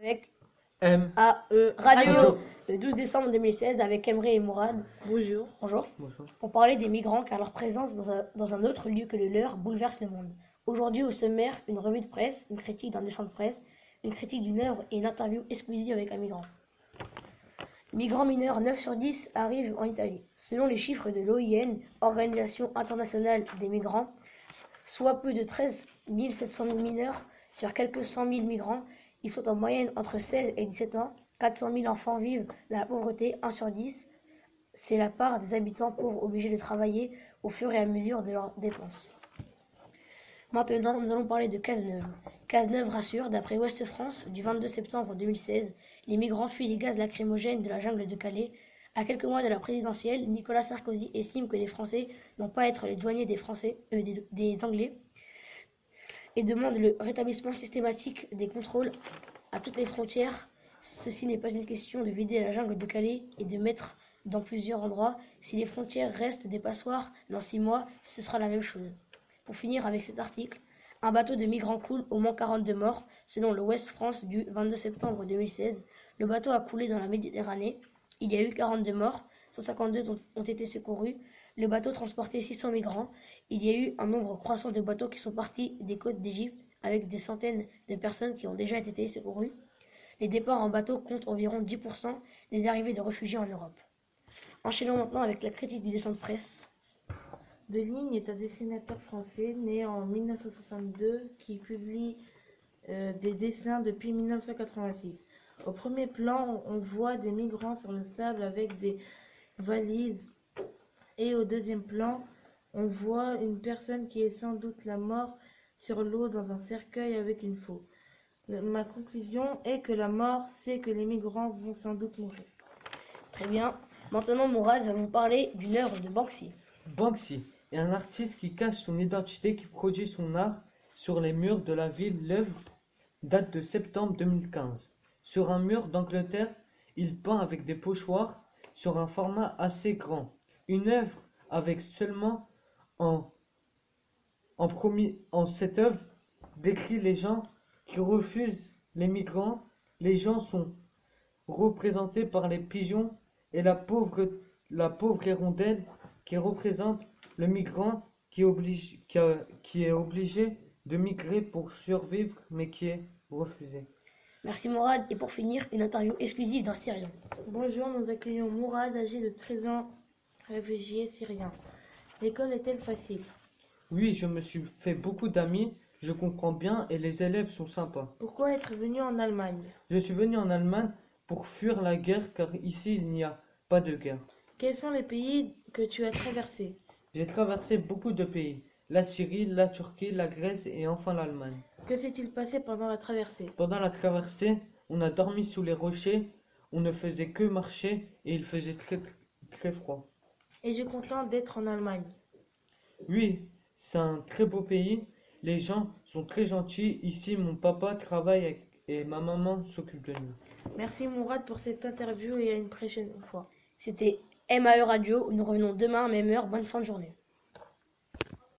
avec M. AE Radio, Radio. le 12 décembre 2016 avec Emre et Mourad. Bonjour. Bonjour. Bonjour. Pour parler des migrants car leur présence dans un, dans un autre lieu que le leur bouleverse le monde. Aujourd'hui au sommaire, une revue de presse, une critique d'un dessin de presse, une critique d'une œuvre et une interview exclusive avec un migrant. Migrants mineurs 9 sur 10 arrivent en Italie. Selon les chiffres de l'OIN, Organisation internationale des migrants, soit plus de 13 700 000 mineurs sur quelques 100 000 migrants, ils sont en moyenne entre 16 et 17 ans. 400 000 enfants vivent la pauvreté, 1 sur 10. C'est la part des habitants pauvres obligés de travailler au fur et à mesure de leurs dépenses. Maintenant, nous allons parler de Cazeneuve. Cazeneuve rassure, d'après Ouest France, du 22 septembre 2016, les migrants fuient les gaz lacrymogènes de la jungle de Calais. À quelques mois de la présidentielle, Nicolas Sarkozy estime que les Français n'ont pas à être les douaniers des Français, euh, des Anglais, et demande le rétablissement systématique des contrôles à toutes les frontières. Ceci n'est pas une question de vider la jungle de Calais et de mettre dans plusieurs endroits. Si les frontières restent des passoires, dans six mois, ce sera la même chose. Pour finir avec cet article, un bateau de migrants coule au moins 42 morts, selon le West France du 22 septembre 2016. Le bateau a coulé dans la Méditerranée. Il y a eu 42 morts, 152 ont, ont été secourus. Le bateau transportait 600 migrants. Il y a eu un nombre croissant de bateaux qui sont partis des côtes d'Égypte avec des centaines de personnes qui ont déjà été secourues. Les départs en bateau comptent environ 10% des arrivées de réfugiés en Europe. Enchaînons maintenant avec la critique du dessin de presse. Deligne est un dessinateur français né en 1962 qui publie euh, des dessins depuis 1986. Au premier plan, on voit des migrants sur le sable avec des valises et au deuxième plan, on voit une personne qui est sans doute la mort sur l'eau dans un cercueil avec une faux. Ma conclusion est que la mort, c'est que les migrants vont sans doute mourir. Très bien. Maintenant, Mourad va vous parler d'une œuvre de Banksy. Banksy est un artiste qui cache son identité, qui produit son art sur les murs de la ville. L'œuvre date de septembre 2015. Sur un mur d'Angleterre, il peint avec des pochoirs sur un format assez grand. Une œuvre avec seulement en, en, promis, en cette œuvre décrit les gens qui refusent les migrants. Les gens sont représentés par les pigeons et la pauvre, la pauvre hirondelle qui représente le migrant qui, oblige, qui, a- qui est obligé de migrer pour survivre mais qui est refusé. Merci Mourad. Et pour finir, une interview exclusive d'un Syrien. Bonjour, nous accueillons Mourad, âgé de 13 ans, réfugié syrien. L'école est-elle facile? Oui, je me suis fait beaucoup d'amis, je comprends bien et les élèves sont sympas. Pourquoi être venu en Allemagne? Je suis venu en Allemagne pour fuir la guerre car ici il n'y a pas de guerre. Quels sont les pays que tu as traversés? J'ai traversé beaucoup de pays, la Syrie, la Turquie, la Grèce et enfin l'Allemagne. Que s'est-il passé pendant la traversée? Pendant la traversée, on a dormi sous les rochers, on ne faisait que marcher et il faisait très très froid. Es-je content d'être en Allemagne Oui, c'est un très beau pays, les gens sont très gentils, ici mon papa travaille avec- et ma maman s'occupe de nous. Merci Mourad pour cette interview et à une prochaine fois. C'était MAE Radio. Nous revenons demain à même heure. Bonne fin de journée.